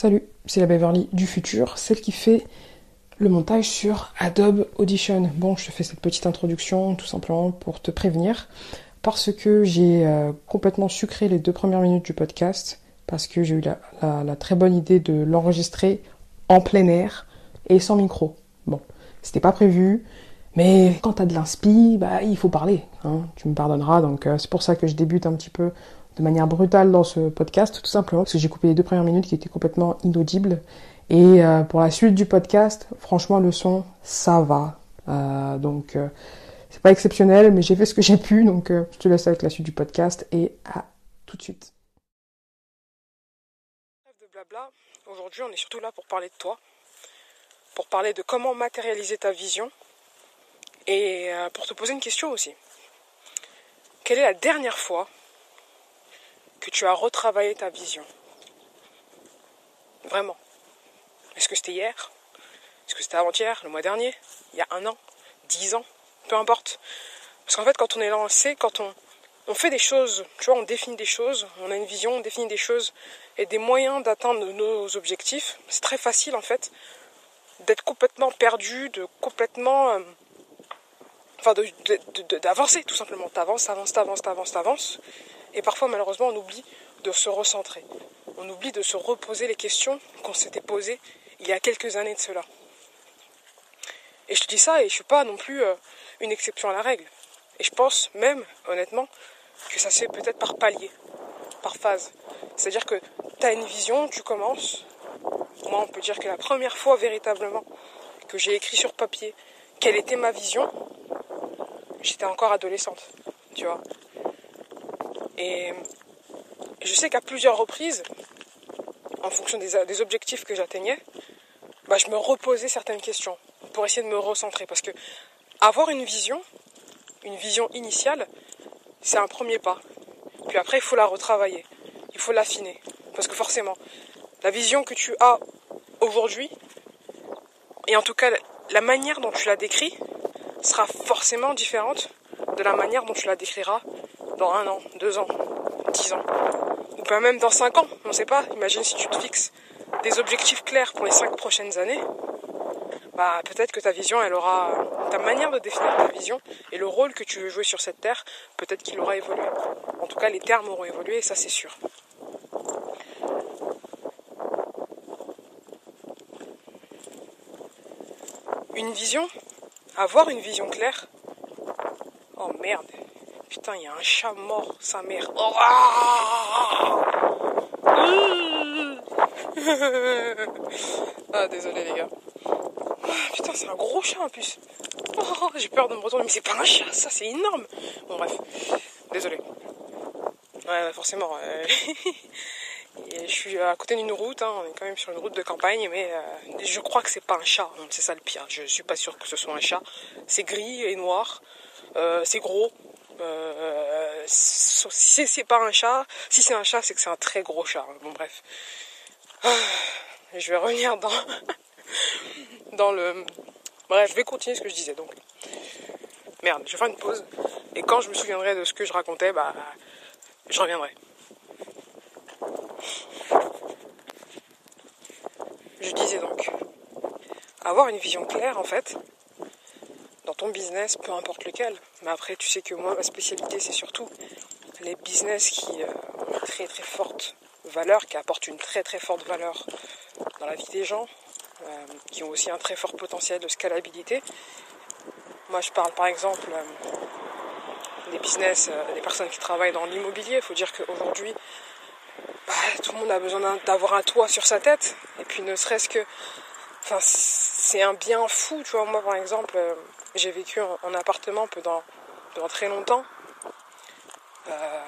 Salut, c'est la Beverly du futur, celle qui fait le montage sur Adobe Audition. Bon, je te fais cette petite introduction tout simplement pour te prévenir, parce que j'ai euh, complètement sucré les deux premières minutes du podcast, parce que j'ai eu la, très bonne idée de l'enregistrer en plein air et sans micro. Bon, c'était pas prévu, mais quand t'as de l'inspi, bah il faut parler. Hein, tu me pardonneras, donc euh, c'est pour ça que je débute un petit peu de manière brutale dans ce podcast, tout simplement parce que j'ai coupé les deux premières minutes qui étaient complètement inaudibles. Et euh, pour la suite du podcast, franchement, le son, ça va. Euh, donc, euh, c'est pas exceptionnel, mais j'ai fait ce que j'ai pu. Donc, je te laisse avec la suite du podcast et à tout de suite. Blabla. Aujourd'hui, on est surtout là pour parler de toi, pour parler de comment matérialiser ta vision et pour te poser une question aussi. Quelle est la dernière fois que tu as retravaillé ta vision. Vraiment. Est-ce que c'était hier? Est-ce que c'était avant-hier, le mois dernier, il y a un an, dix ans? Peu importe. Parce qu'en fait, quand on est lancé, quand on, fait des choses, tu vois, on définit des choses, on a une vision, on définit des choses et des moyens d'atteindre nos objectifs, c'est très facile en fait d'être complètement perdu, de complètement... Euh, enfin, d'avancer tout simplement. T'avances, t'avances, t'avances, t'avances, t'avances. Et parfois, malheureusement, on oublie de se recentrer. On oublie de se reposer les questions qu'on s'était posées il y a quelques années de cela. Et je te dis ça et je suis pas non plus euh, une exception à la règle. Et je pense même, honnêtement, que ça se fait peut-être par palier, par phase. C'est-à-dire que tu as une vision, tu commences. Moi, on peut dire que la première fois véritablement que j'ai écrit sur papier quelle était ma vision, j'étais encore adolescente, tu vois. Et je sais qu'à plusieurs reprises, en fonction des, objectifs que j'atteignais, bah, je me reposais certaines questions pour essayer de me recentrer. Parce que avoir une vision, une vision initiale, c'est un premier pas. Puis après, il faut la retravailler, il faut l'affiner. Parce que forcément, la vision que tu as aujourd'hui, et en tout cas la manière dont tu la décris, sera forcément différente de la manière dont tu la décriras dans un an, deux ans, dix ans, ou pas même dans cinq ans, on ne sait pas. Imagine si tu te fixes des objectifs clairs pour les cinq prochaines années, bah peut-être que ta vision, elle aura ta manière de définir ta vision et le rôle que tu veux jouer sur cette terre, peut-être qu'il aura évolué. En tout cas, les termes auront évolué ça c'est sûr. Une vision, avoir une vision claire? Oh merde, Putain, il y a un chat mort, sa mère. Oh ah, désolé les gars. Ah, putain, c'est un gros chat en plus. Oh, j'ai peur de me retourner, mais c'est pas un chat, ça c'est énorme. Bon, bref, désolé. Ouais, forcément. je suis à côté d'une route, hein, on est quand même sur une route de campagne, mais euh, je crois que c'est pas un chat, c'est ça le pire. Je suis pas sûr que ce soit un chat. C'est gris et noir, euh, c'est gros, euh, si c'est pas un chat, si c'est un chat, c'est que c'est un très gros chat. Bon, bref. Ah, je vais revenir dans, le. Bref, je vais continuer ce que je disais donc. Merde, je vais faire une pause. Et quand je me souviendrai de ce que je racontais, bah, je reviendrai. Je disais donc, avoir une vision claire en fait, ton business, peu importe lequel. Mais après, tu sais que moi, ma spécialité, c'est surtout les business qui euh, ont une très très forte valeur, qui apportent une très très forte valeur dans la vie des gens, euh, qui ont aussi un très fort potentiel de scalabilité. Moi, je parle par exemple euh, des business, des personnes qui travaillent dans l'immobilier. Il faut dire qu'aujourd'hui, bah, tout le monde a besoin d'avoir un toit sur sa tête. Et puis, ne serait-ce que. Enfin, c'est un bien fou, tu vois. Moi, par exemple, j'ai vécu en, appartement pendant, très longtemps. Euh,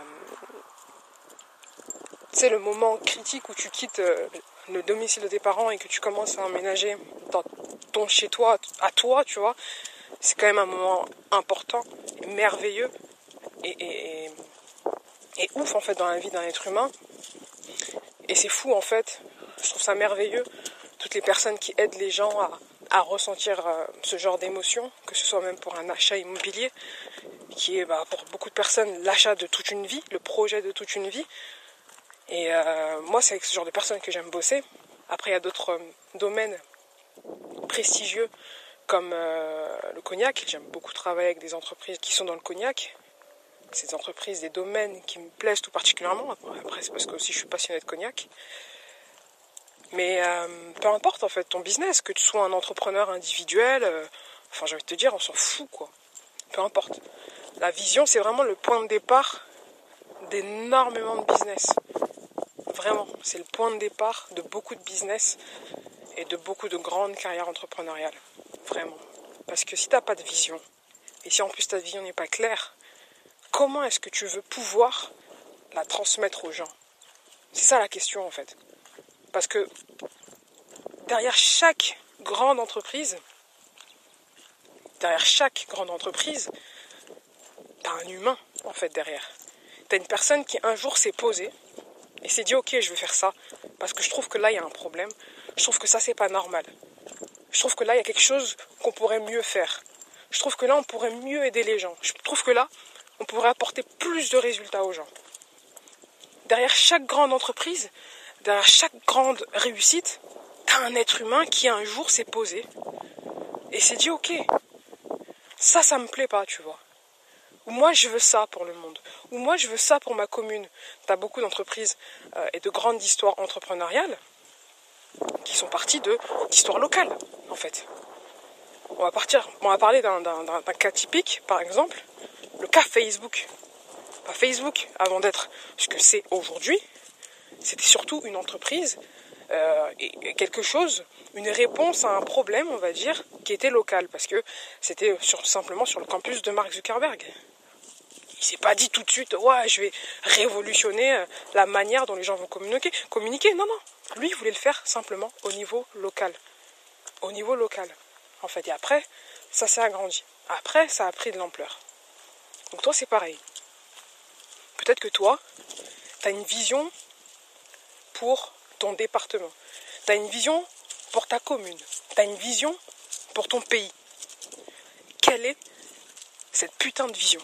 c'est le moment critique où tu quittes euh, le domicile de tes parents et que tu commences à emménager dans ton chez toi, à toi, tu vois. C'est quand même un moment important, merveilleux et, et, ouf en fait dans la vie d'un être humain. Et c'est fou en fait. Je trouve ça merveilleux. Toutes les personnes qui aident les gens à, à ressentir euh, ce genre d'émotion, que ce soit même pour un achat immobilier, qui est bah, pour beaucoup de personnes l'achat de toute une vie, le projet de toute une vie. Et euh, moi, c'est avec ce genre de personnes que j'aime bosser, Après, il y a d'autres domaines prestigieux comme le cognac. J'aime beaucoup travailler avec des entreprises qui sont dans le cognac. Ces entreprises, des domaines qui me plaisent tout particulièrement. Après, c'est parce que aussi je suis passionnée de cognac. Mais peu importe en fait ton business, que tu sois un entrepreneur individuel, enfin j'ai envie de te dire, on s'en fout quoi. Peu importe. La vision, c'est vraiment le point de départ d'énormément de business. Vraiment, c'est le point de départ de beaucoup de business et de beaucoup de grandes carrières entrepreneuriales. Vraiment. Parce que si tu n'as pas de vision, et si en plus ta vision n'est pas claire, comment est-ce que tu veux pouvoir la transmettre aux gens? C'est ça la question en fait. Parce que derrière chaque grande entreprise, derrière chaque grande entreprise, t'as un humain en fait derrière. T'as une personne qui un jour s'est posée et s'est dit ok je vais faire ça parce que je trouve que là il y a un problème, je trouve que ça c'est pas normal. Je trouve que là il y a quelque chose qu'on pourrait mieux faire. Je trouve que là on pourrait mieux aider les gens. Je trouve que là on pourrait apporter plus de résultats aux gens. Derrière chaque grande entreprise, derrière chaque grande réussite, t'as un être humain qui un jour s'est posé et s'est dit ok, ça ça me plaît pas, tu vois ou moi je veux ça pour le monde, ou moi je veux ça pour ma commune. Tu as beaucoup d'entreprises euh, et de grandes histoires entrepreneuriales qui sont parties d'histoires locales, en fait. On va partir, on va parler d'un cas typique, par exemple, le cas Facebook. Pas Facebook, avant d'être ce que c'est aujourd'hui, c'était surtout une entreprise euh, et quelque chose, une réponse à un problème, on va dire, qui était local, parce que c'était simplement sur le campus de Mark Zuckerberg. Il s'est pas dit tout de suite, ouais, je vais révolutionner euh, la manière dont les gens vont communiquer. Communiquer, non, non. Lui, il voulait le faire simplement au niveau local. Au niveau local, en fait. Et après, ça s'est agrandi. Après, ça a pris de l'ampleur. Donc toi, c'est pareil. Peut-être que toi, tu as une vision pour ton département. Tu as une vision pour ta commune. Tu as une vision pour ton pays. Quelle est cette putain de vision?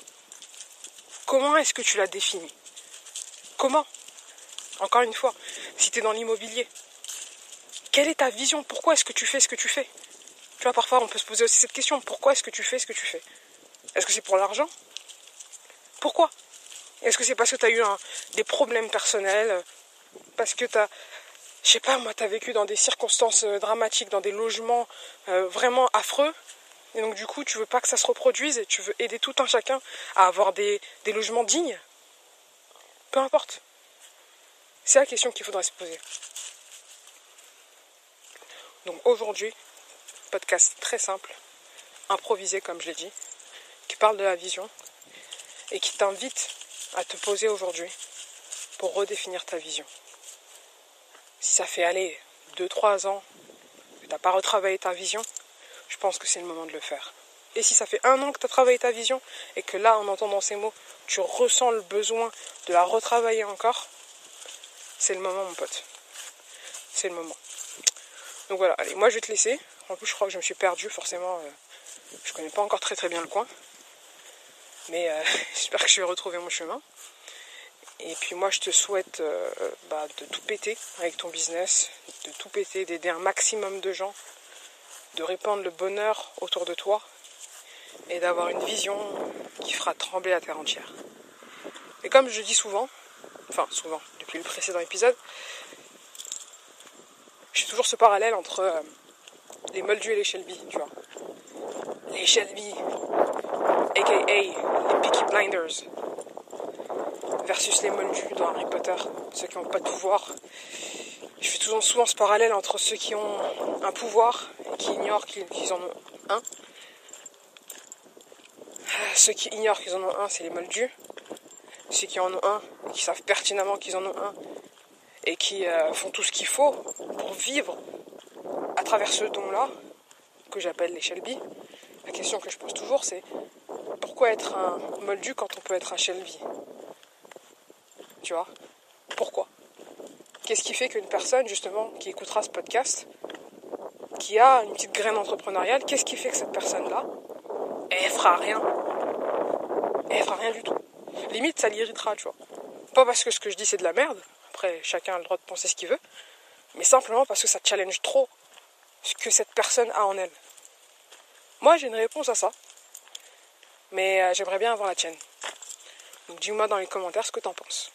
Comment est-ce que tu la définis Comment? Encore une fois, si tu es dans l'immobilier, quelle est ta vision? Pourquoi est-ce que tu fais ce que tu fais? Tu vois, parfois on peut se poser aussi cette question. Pourquoi est-ce que tu fais ce que tu fais? Est-ce que c'est pour l'argent? Pourquoi? Est-ce que c'est parce que tu as eu des problèmes personnels Parce que tu as, je sais pas moi, tu as vécu dans des circonstances euh, dramatiques, dans des logements euh, vraiment affreux et donc du coup, tu veux pas que ça se reproduise et tu veux aider tout un chacun à avoir des, logements dignes? Peu importe. C'est la question qu'il faudrait se poser. Donc aujourd'hui, podcast très simple, improvisé comme je l'ai dit, qui parle de la vision et qui t'invite à te poser aujourd'hui pour redéfinir ta vision. Si ça fait aller 2-3 ans que tu n'as pas retravaillé ta vision, je pense que c'est le moment de le faire. Et si ça fait un an que tu as travaillé ta vision et que là, en entendant ces mots, tu ressens le besoin de la retravailler encore, c'est le moment, mon pote. C'est le moment. Donc voilà, moi je vais te laisser. En plus, je crois que je me suis perdu, forcément. Euh, je connais pas encore très très bien le coin. Mais euh, j'espère que je vais retrouver mon chemin. Et puis moi, je te souhaite euh, bah, de tout péter avec ton business, de tout péter, d'aider un maximum de gens de répandre le bonheur autour de toi et d'avoir une vision qui fera trembler la terre entière. Et comme je dis souvent, enfin souvent, depuis le précédent épisode, j'ai toujours ce parallèle entre euh, les Moldus et les Shelby, tu vois. Les Shelby, aka les Peaky Blinders, versus les Moldus dans Harry Potter, ceux qui n'ont pas de pouvoir. Je fais souvent, souvent ce parallèle entre ceux qui ont un pouvoir qui ignorent qu'ils en ont un. Ceux qui ignorent qu'ils en ont un, c'est les moldus. Ceux qui en ont un, qui savent pertinemment qu'ils en ont un, et qui euh, font tout ce qu'il faut pour vivre à travers ce don-là, que j'appelle les Shelby. La question que je pose toujours, c'est pourquoi être un moldu quand on peut être un Shelby tu vois. Pourquoi? Qu'est-ce qui fait qu'une personne, justement, qui écoutera ce podcast, qui a une petite graine entrepreneuriale, qu'est-ce qui fait que cette personne-là, elle fera rien? Elle fera rien du tout. Limite, ça l'irritera, tu vois. Pas parce que ce que je dis, c'est de la merde. Après, chacun a le droit de penser ce qu'il veut. Mais simplement parce que ça challenge trop ce que cette personne a en elle. Moi, j'ai une réponse à ça. Mais euh, j'aimerais bien avoir la tienne. Donc dis-moi dans les commentaires ce que t'en penses.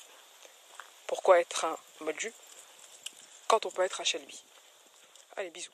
Pourquoi être un Moldu quand on peut être un Shelby Allez, bisous.